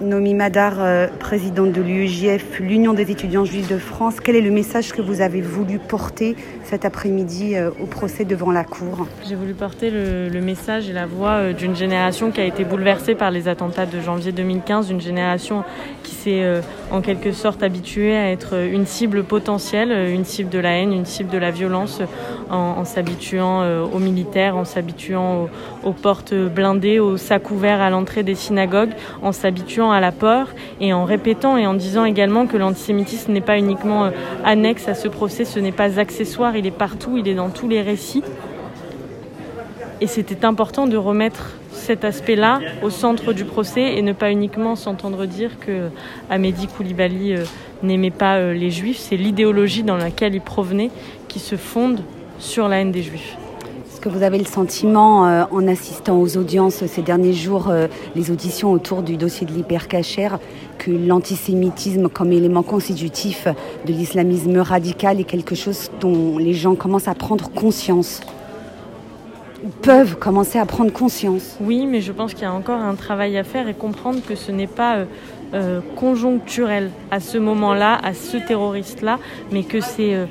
Nomi Madar, euh, présidente de l'UEJF, l'Union des étudiants juifs de France, quel est le message que vous avez voulu porter cet après-midi euh, au procès devant la Cour? J'ai voulu porter le, message et la voix euh, d'une génération qui a été bouleversée par les attentats de janvier 2015, une génération qui s'est en quelque sorte habituée à être une cible potentielle, une cible de la haine, une cible de la violence, en, s'habituant aux militaires, en s'habituant aux, aux portes blindées, aux sacs ouverts à l'entrée des synagogues, en s'habituant à la peur et en répétant et en disant également que l'antisémitisme n'est pas uniquement euh, annexe à ce procès, ce n'est pas accessoire, il est partout, il est dans tous les récits. Et c'était important de remettre cet aspect-là au centre du procès et ne pas uniquement s'entendre dire que Amédi Koulibaly euh, n'aimait pas euh, les juifs, c'est l'idéologie dans laquelle il provenait qui se fonde sur la haine des juifs que vous avez le sentiment, euh, en assistant aux audiences ces derniers jours, euh, les auditions autour du dossier de l'hypercachère, que l'antisémitisme comme élément constitutif de l'islamisme radical est quelque chose dont les gens commencent à prendre conscience? Peuvent commencer à prendre conscience. Oui, mais je pense qu'il y a encore un travail à faire et comprendre que ce n'est pas euh, euh, conjoncturel à ce moment-là, à ce terroriste-là, mais que c'est euh,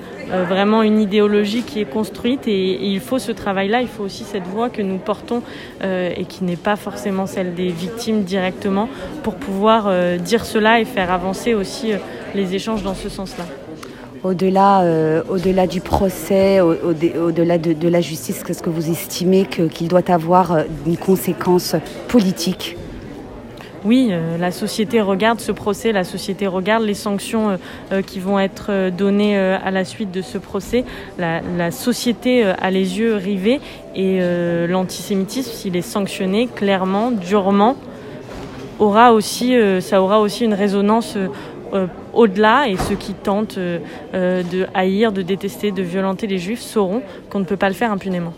vraiment une idéologie qui est construite et, il faut ce travail-là, il faut aussi cette voix que nous portons et qui n'est pas forcément celle des victimes directement pour pouvoir dire cela et faire avancer aussi les échanges dans ce sens-là au-delà euh, au-delà du procès, au-delà de, la justice, qu'est-ce que vous estimez qu'il doit avoir euh, une conséquence politique oui, euh, la société regarde ce procès, la société regarde les sanctions qui vont être données à la suite de ce procès. La, la société a les yeux rivés et l'antisémitisme, s'il est sanctionné clairement, durement, aura aussi, ça aura aussi une résonance euh, au-delà et ceux qui tentent euh, euh, de haïr, de détester, de violenter les juifs sauront qu'on ne peut pas le faire impunément.